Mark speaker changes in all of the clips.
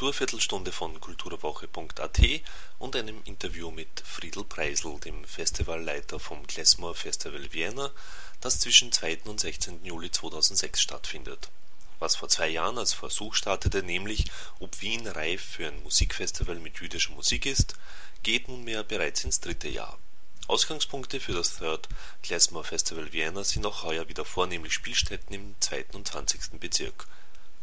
Speaker 1: Kulturviertelstunde von kulturwoche.at und einem Interview mit Friedel Preisel, dem Festivalleiter vom Klezmer Festival Vienna, das zwischen 2. und 16. Juli 2006 stattfindet. Was vor zwei Jahren als Versuch startete, nämlich ob Wien reif für ein Musikfestival mit jüdischer Musik ist, geht nunmehr bereits ins dritte Jahr. Ausgangspunkte für das Third Klezmer Festival Vienna sind auch heuer wieder vornehmlich Spielstätten im 2. und 20. Bezirk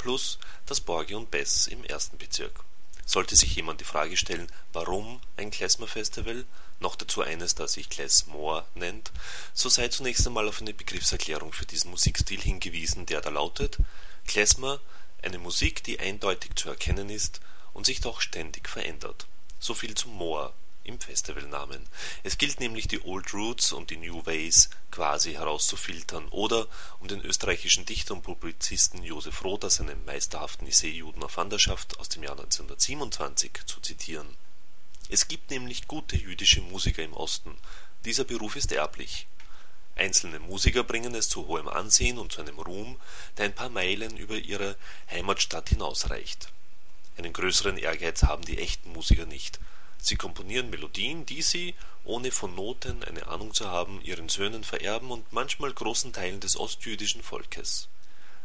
Speaker 1: plus das Borgi und Bess im ersten Bezirk. Sollte sich jemand die Frage stellen, warum ein Klezmer-Festival, noch dazu eines, das sich Klezmor nennt, so sei zunächst einmal auf eine Begriffserklärung für diesen Musikstil hingewiesen, der da lautet Klezmer, eine Musik, die eindeutig zu erkennen ist und sich doch ständig verändert. So viel zum Moor im Festivalnamen. Es gilt nämlich die Old Roots und die New Ways quasi herauszufiltern oder, um den österreichischen Dichter und Publizisten Josef Roth aus seinem meisterhaften Essay Juden auf Wanderschaft aus dem Jahr 1927 zu zitieren. Es gibt nämlich gute jüdische Musiker im Osten. Dieser Beruf ist erblich. Einzelne Musiker bringen es zu hohem Ansehen und zu einem Ruhm, der ein paar Meilen über ihre Heimatstadt hinausreicht. Einen größeren Ehrgeiz haben die echten Musiker nicht Sie komponieren Melodien, die sie, ohne von Noten eine Ahnung zu haben, ihren Söhnen vererben und manchmal großen Teilen des ostjüdischen Volkes.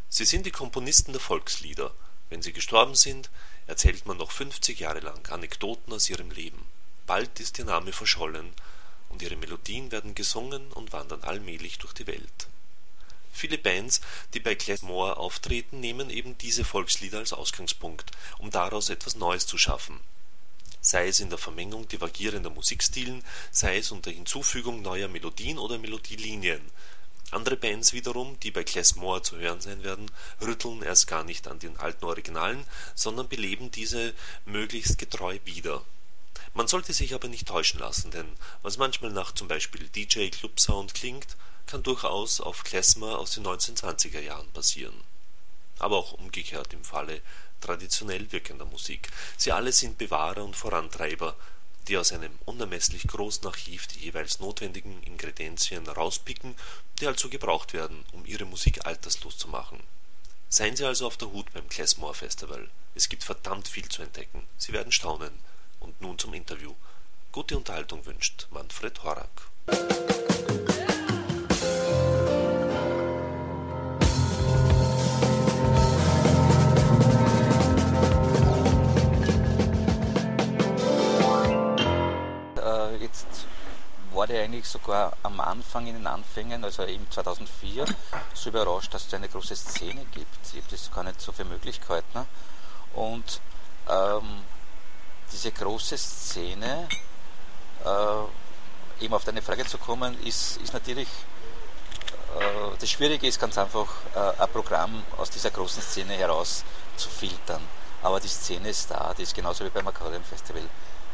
Speaker 1: Sie sind die Komponisten der Volkslieder. Wenn sie gestorben sind, erzählt man noch 50 Jahre lang Anekdoten aus ihrem Leben. Bald ist ihr Name verschollen und ihre Melodien werden gesungen und wandern allmählich durch die Welt. Viele Bands, die bei Moore auftreten, nehmen eben diese Volkslieder als Ausgangspunkt, um daraus etwas Neues zu schaffen sei es in der Vermengung divergierender Musikstilen, sei es unter Hinzufügung neuer Melodien oder Melodielinien. Andere Bands wiederum, die bei Klezmore zu hören sein werden, rütteln erst gar nicht an den alten Originalen, sondern beleben diese möglichst getreu wieder. Man sollte sich aber nicht täuschen lassen, denn was manchmal nach zum Beispiel DJ Club Sound klingt, kann durchaus auf Klezmer aus den 1920er Jahren passieren. Aber auch umgekehrt im Falle traditionell wirkender Musik. Sie alle sind Bewahrer und Vorantreiber, die aus einem unermesslich großen Archiv die jeweils notwendigen Ingredienzien rauspicken, die also gebraucht werden, um ihre Musik alterslos zu machen. Seien Sie also auf der Hut beim Klesmore Festival. Es gibt verdammt viel zu entdecken. Sie werden staunen. Und nun zum Interview. Gute Unterhaltung wünscht Manfred Horak.
Speaker 2: War der eigentlich sogar am Anfang in den Anfängen, also eben 2004, so überrascht, dass es eine große Szene gibt. Ich habe das gar nicht so für möglich gehalten. Ne? Und ähm, diese große Szene, äh, eben auf deine Frage zu kommen, ist, ist natürlich, äh, das Schwierige ist ganz einfach, äh, ein Programm aus dieser großen Szene heraus zu filtern. Aber die Szene ist da, die ist genauso wie beim Akkordeon Festival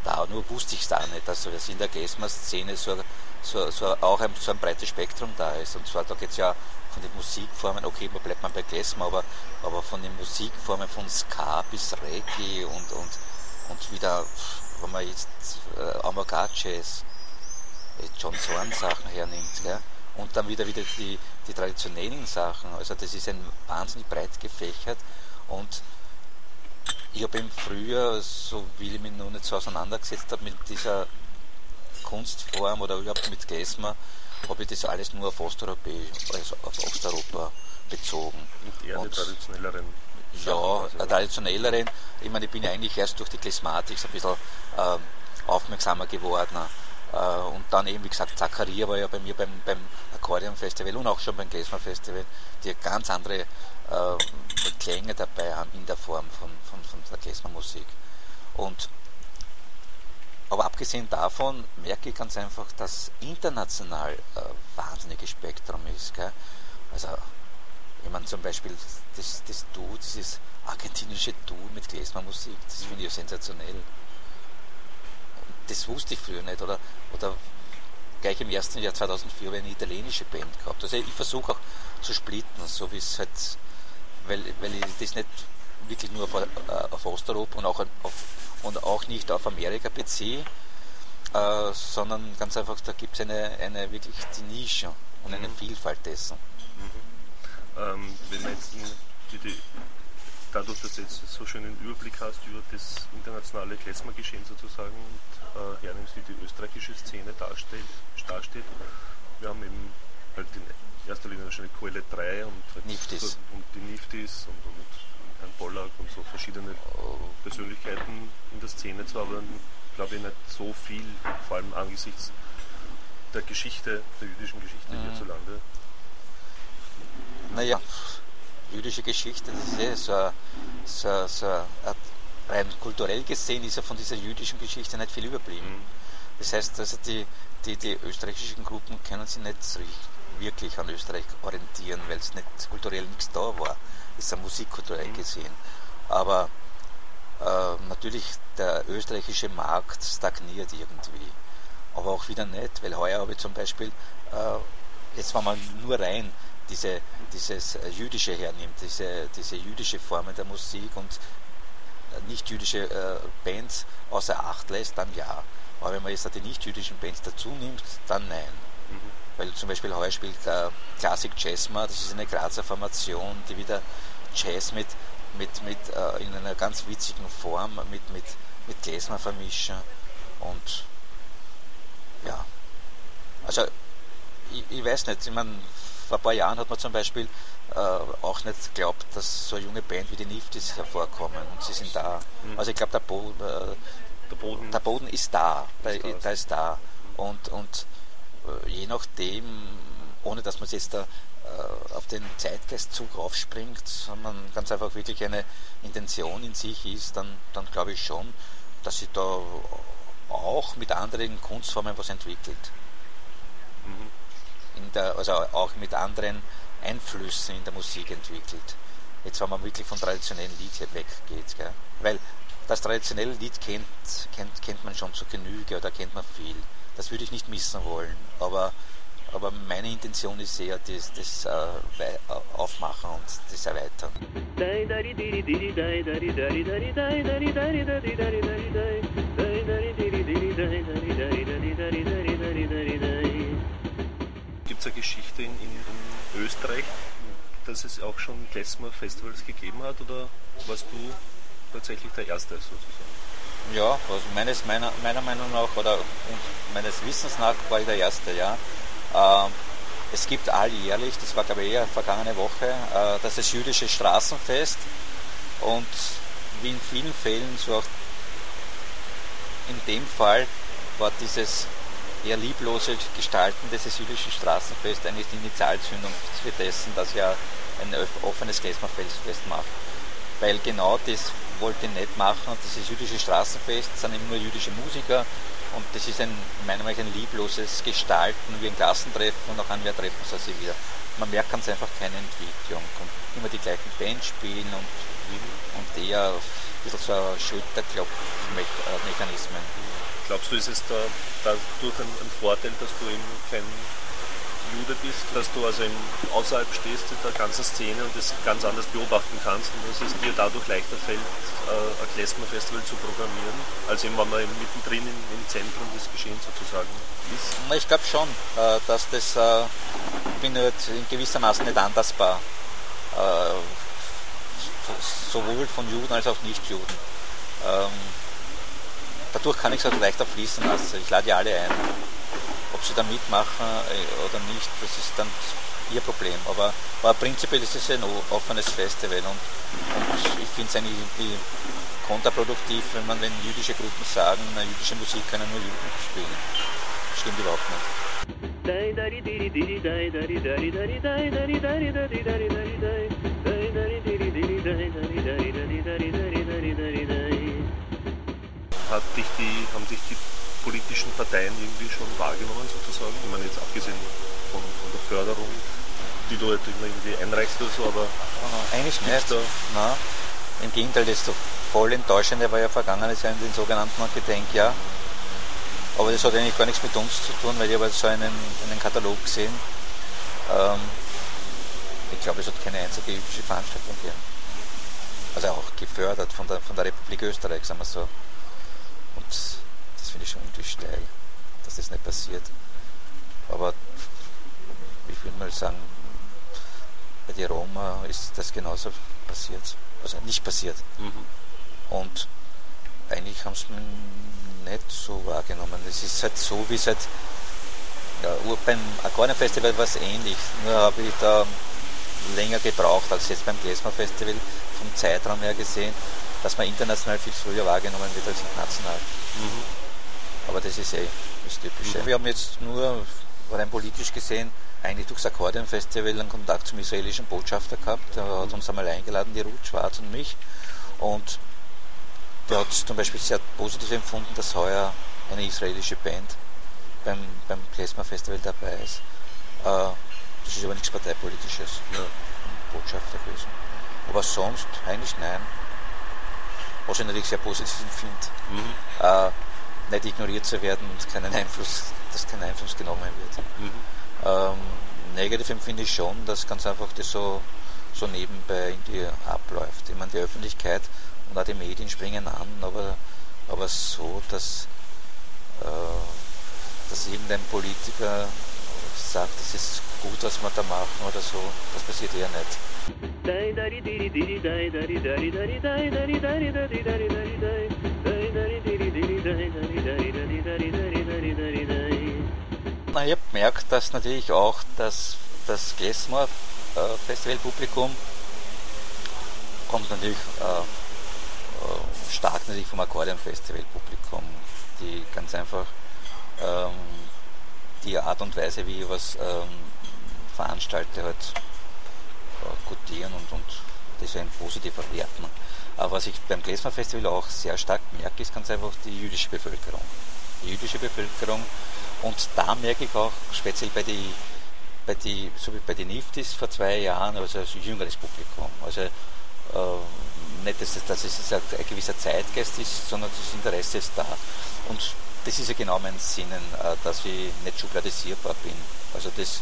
Speaker 2: da, nur wusste ich es da nicht, dass in der Klezmer-Szene so, so, so auch ein, so ein breites Spektrum da ist. Und zwar, da geht es ja von den Musikformen, okay, wo bleibt man bei Klezmer, aber, aber von den Musikformen von Ska bis Reggae und, und, und wieder, wenn man jetzt äh, Amagaches, äh, John Zorn Sachen hernimmt, gell? und dann wieder wieder die, die traditionellen Sachen. Also das ist ein wahnsinnig breit gefächert und ich habe im Frühjahr, so wie ich mich noch nicht so auseinandergesetzt habe mit dieser Kunstform oder überhaupt mit Gläsmer, habe ich das alles nur auf Osteuropäisch, also auf Osteuropa bezogen.
Speaker 1: Und eher die traditionelleren
Speaker 2: ja, also. traditionelleren. Ich meine, ich bin ja eigentlich erst durch die Klesmatik ein bisschen äh, aufmerksamer geworden. Äh, und dann eben, wie gesagt, Zakaria war ja bei mir beim, beim Akkordeon Festival und auch schon beim Klezmer Festival, die ganz andere äh, Klänge dabei haben in der Form von, der Klezmer-Musik. Und aber abgesehen davon merke ich ganz einfach, dass international äh, wahnsinniges Spektrum ist. Gell? Also, ich meine zum Beispiel das, das Du, dieses argentinische Du mit Klezmer-Musik, das finde ich sensationell. Das wusste ich früher nicht. Oder, oder gleich im ersten Jahr 2004 habe ich eine italienische Band gehabt. Also ich versuche auch zu splitten, so wie es halt weil, weil ich das nicht wirklich nur auf, äh, auf Osteuropa und auch, auf, und auch nicht auf Amerika beziehe. äh, sondern ganz einfach, da gibt es eine, eine wirklich die Nische und eine mhm. Vielfalt dessen.
Speaker 3: Mhm. Ähm, wenn man jetzt die, die, dadurch, dass du jetzt so schön einen Überblick hast über das internationale Klezmer-Geschehen sozusagen und äh, hernimmst, wie die österreichische Szene dasteht, dasteht, wir haben eben halt in erster Linie wahrscheinlich Koele 3 und, halt. So, und die Niftis und, und Herrn Pollack und so verschiedene Persönlichkeiten in der Szene zwar, aber glaube ich nicht so viel, vor allem angesichts der Geschichte, der jüdischen Geschichte mhm. hierzulande.
Speaker 2: Naja, jüdische Geschichte, das ist eh so, so, so rein kulturell gesehen ist ja von dieser jüdischen Geschichte nicht viel überblieben. Mhm. Das heißt, also die, die, die österreichischen Gruppen können sich nicht wirklich an Österreich orientieren, weil es nicht kulturell nichts da war. Das ist ja musikkulturell mhm. gesehen. Aber äh, natürlich der österreichische Markt stagniert irgendwie. Aber auch wieder nicht, weil heuer habe ich zum Beispiel, äh, jetzt wenn man nur rein diese, dieses Jüdische hernimmt, diese, diese jüdische Form der Musik und nicht jüdische äh, Bands außer Acht lässt, dann ja. Aber wenn man jetzt die nicht-jüdischen Bands dazu nimmt, dann nein. Weil zum Beispiel heuer spielt äh, Classic Jazzma, das ist eine Grazer Formation, die wieder Jazz mit, mit, mit äh, in einer ganz witzigen Form mit, mit, mit Klezmer vermischen. Und ja, also ich, ich weiß nicht, ich meine, vor ein paar Jahren hat man zum Beispiel äh, auch nicht geglaubt, dass so eine junge Band wie die Niftis hervorkommen und sie sind da. Mhm. Also ich glaube, der, Bo äh, der, Boden. der Boden ist da, ist da, ist da. Und, und je nachdem, ohne dass man jetzt da äh, auf den Zeitgeistzug aufspringt, sondern ganz einfach wirklich eine Intention in sich ist, dann, dann glaube ich schon, dass sich da auch mit anderen Kunstformen was entwickelt. Mhm. Der, also auch mit anderen Einflüssen in der Musik entwickelt. Jetzt, wenn man wirklich von traditionellen Lied hier weggeht. Gell? Weil das traditionelle Lied kennt, kennt, kennt man schon zu Genüge oder kennt man viel. Das würde ich nicht missen wollen. Aber aber meine Intention ist eher das, das äh, Aufmachen und das Erweitern.
Speaker 3: Gibt es eine Geschichte in, in, in, Österreich, dass es auch schon Klezmer-Festivals gegeben hat oder warst du tatsächlich der Erste sozusagen?
Speaker 2: Ja, also meines, meiner, meiner Meinung nach oder meines Wissens nach war ich der Erste, ja. Ähm, es gibt alljährlich, das war glaube ich eher vergangene Woche, äh, das ist jüdische Straßenfest und wie in vielen Fällen, so auch in dem Fall, war dieses eher lieblose Gestalten dieses jüdischen Straßenfest eigentlich die Initialzündung für dessen, dass ja ein offenes Klezmerfest macht. Weil genau das wollte ich nicht machen und dieses jüdische Straßenfest sind eben nur jüdische Musiker und das ist ein, meiner Meinung nach ein liebloses Gestalten wie ein Klassentreffen und nach einem Jahr treffen sie wieder. Man merkt ganz einfach keine Entwicklung und immer die gleichen Bands spielen und, und eher ein bisschen so Schulterklopfmechanismen.
Speaker 3: Glaubst du, ist es da dadurch ein, ein Vorteil, dass du eben kein Jude bist, dass du also im, außerhalb stehst der ganzen Szene und das ganz anders beobachten kannst und dass es dir dadurch leichter fällt, äh, ein Klezmer-Festival zu programmieren, als eben, wenn man eben mittendrin im, im Zentrum des Geschehens sozusagen ist?
Speaker 2: Ich glaube schon, äh, dass das, äh, ich bin halt in gewissermaßen nicht anpassbar, äh, sowohl von Juden als auch Nichtjuden. Ähm, dadurch kann ich es halt leichter fließen lassen. Ich lade ja alle ein. Ob sie da mitmachen äh, oder nicht, das ist dann ihr Problem. Aber, aber prinzipiell ist es ein offenes Festival und, und ich finde es eigentlich kontraproduktiv, wenn man, wenn jüdische Gruppen sagen, na, jüdische Musik können nur Juden spielen. Stimmt überhaupt nicht.
Speaker 3: Hat dich die, haben dich die politischen Parteien irgendwie schon wahrgenommen sozusagen? Ich meine jetzt abgesehen von, von der Förderung, die du halt irgendwie einreichst oder so, aber
Speaker 2: eigentlich nicht. Da Nein. Im Gegenteil, das so voll enttäuschende war ja vergangenes Jahr in den sogenannten Gedenkjahr. Aber das hat eigentlich gar nichts mit uns zu tun, weil ich habe so einen, einen Katalog gesehen. Ähm, ich glaube, es hat keine einzige jüdische Veranstaltung gegeben. Also auch gefördert von der, von der Republik Österreich, sagen wir so. Und das finde ich schon irgendwie steil, dass das nicht passiert. Aber ich würde mal sagen, bei der Roma ist das genauso passiert. Also nicht passiert. Mhm. Und eigentlich haben sie mich nicht so wahrgenommen. Es ist halt so, wie es halt ja, beim Akkordeonfestival war es ähnlich. Nur habe ich da länger gebraucht als jetzt beim Klezmer Festival vom Zeitraum her gesehen, dass man international viel früher wahrgenommen wird als national. Mhm. Aber das ist eh das Typische. Wir haben jetzt nur rein politisch gesehen eigentlich durchs Akkordeonfestival einen Kontakt zum israelischen Botschafter gehabt. Der hat uns einmal eingeladen, die Ruth Schwarz und mich. Und der hat zum Beispiel sehr positiv empfunden, dass heuer eine israelische Band beim, beim Klezmer Festival dabei ist. Äh, das ist aber nichts Parteipolitisches, nur ein Botschafter gewesen. Aber sonst eigentlich nein. Was ich natürlich sehr positiv finde. Mhm. Äh, nicht ignoriert zu werden und keinen Einfluss, dass kein Einfluss genommen wird. Mhm. Ähm, negativ empfinde ich schon, dass ganz einfach das so, so nebenbei in die abläuft. Ich meine, die Öffentlichkeit und auch die Medien springen an, aber, aber so, dass, äh, dass irgendein Politiker sagt, das ist gut, was wir da machen oder so, das passiert eher nicht. Na, ich habe gemerkt, dass natürlich auch das, das Gläsmer äh, Festivalpublikum kommt natürlich äh, äh, stark natürlich vom Akkordeon Festival Publikum, die ganz einfach ähm, die Art und Weise, wie ich was ähm, veranstalte, halt das ein positiver werten. Aber was ich beim Klezmer Festival auch sehr stark merke, ist ganz einfach die jüdische Bevölkerung. Die jüdische Bevölkerung. Und da merke ich auch, speziell bei die, bei die, so wie den Niftis vor zwei Jahren, also als jüngeres Publikum. Also äh, nicht, dass, dass es ein, ein gewisser Zeitgeist ist, sondern das Interesse ist da. Und das ist ja genau mein Sinnen, äh, dass ich nicht schubladisierbar bin. Also das,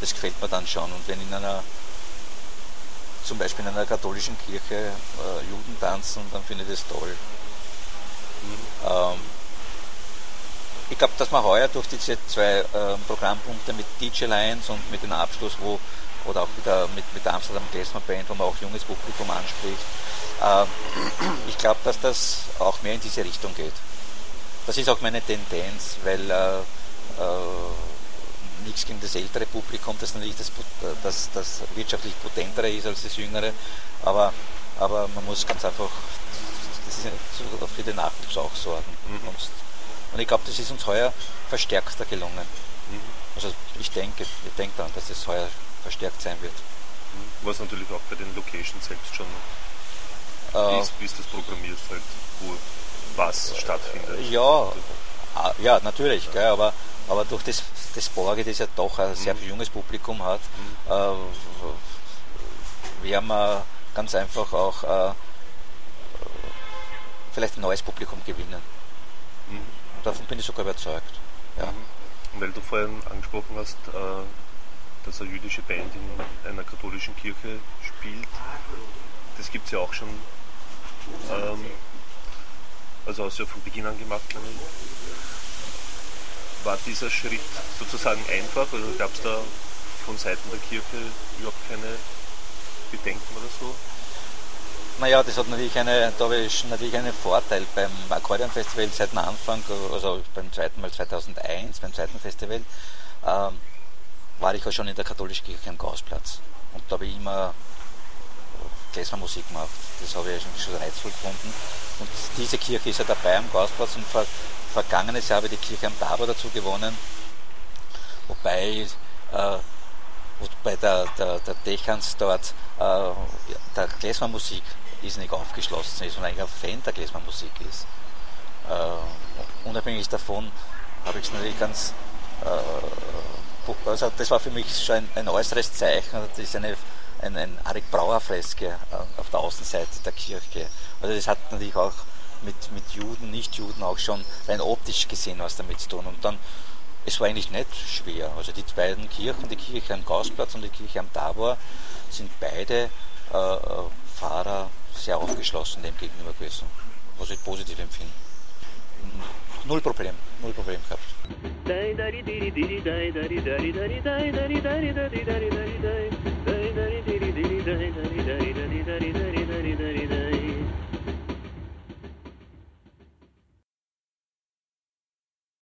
Speaker 2: das gefällt mir dann schon. Und wenn in einer, zum Beispiel in einer katholischen Kirche äh, Juden tanzen, dann finde ich das toll. Mhm. Ähm, ich glaube, dass man heuer durch diese zwei äh, Programmpunkte mit DJ Lions und mit dem Abschluss, wo oder auch mit der, mit, mit der Amsterdam Klezmer Band, wo man auch junges Publikum anspricht, äh, ich glaube, dass das auch mehr in diese Richtung geht. Das ist auch meine Tendenz, weil äh, äh, nichts gegen das ältere Publikum, das natürlich das, das, das wirtschaftlich potentere ist als das jüngere, aber, aber man muss ganz einfach für den Nachwuchs auch sorgen. Mhm. Und, und, ich glaube, das ist uns heuer verstärkter gelungen. Mhm. Also ich denke, ich denke daran, dass es heuer verstärkt sein wird.
Speaker 1: Mhm. Was natürlich auch bei den Locations selbst schon äh, ist, wie ist das programmiert halt, wo was stattfindet.
Speaker 2: Ja, ah, ja natürlich, gell, aber, aber durch das, das Borge, das ja doch ein sehr mhm. junges Publikum hat, mhm. äh, werden wir ganz einfach auch äh, vielleicht ein neues Publikum gewinnen. Mhm. Davon bin ich sogar überzeugt. Ja.
Speaker 1: Und weil du vorhin angesprochen hast, äh, dass eine jüdische Band in einer katholischen Kirche spielt, das gibt es ja auch schon ähm, also hast du ja von Beginn an gemacht. War dieser Schritt sozusagen einfach? Also gab es da von Seiten der Kirche überhaupt keine Bedenken oder so?
Speaker 2: Naja, das hat natürlich eine, da ich natürlich einen Vorteil beim Akkordeonfestival seit dem Anfang, also beim zweiten Mal 2001, beim zweiten Festival, ähm, war ich ja schon in der katholischen Kirche am Gausplatz. Und da habe ich immer Musik gemacht. Das habe ich schon reizvoll gefunden. Und diese Kirche ist ja dabei am Gausplatz und ver, vergangenes Jahr habe ich die Kirche am Tabor dazu gewonnen. Wobei, äh, wobei der, der, der Dechans dort äh, der Klezmer-Musik nicht aufgeschlossen ist und eigentlich ein Fan der Klezmer-Musik ist. Äh, unabhängig davon habe ich es natürlich ganz äh, also das war für mich schon ein, ein äußeres Zeichen. Das ist eine ein, ein Arik Brauer Freske äh, auf der Außenseite der Kirche. Also das hat natürlich auch mit, mit Juden, Nicht-Juden auch schon rein optisch gesehen was damit zu tun. Und dann, es war eigentlich nicht schwer. Also die beiden Kirchen, die Kirche am Gausplatz und die Kirche am Tabor, sind beide äh, äh Fahrer sehr aufgeschlossen dem gegenüber gewesen, was ich positiv empfinde.
Speaker 4: null Problem, null Problem gehabt. sí, sí.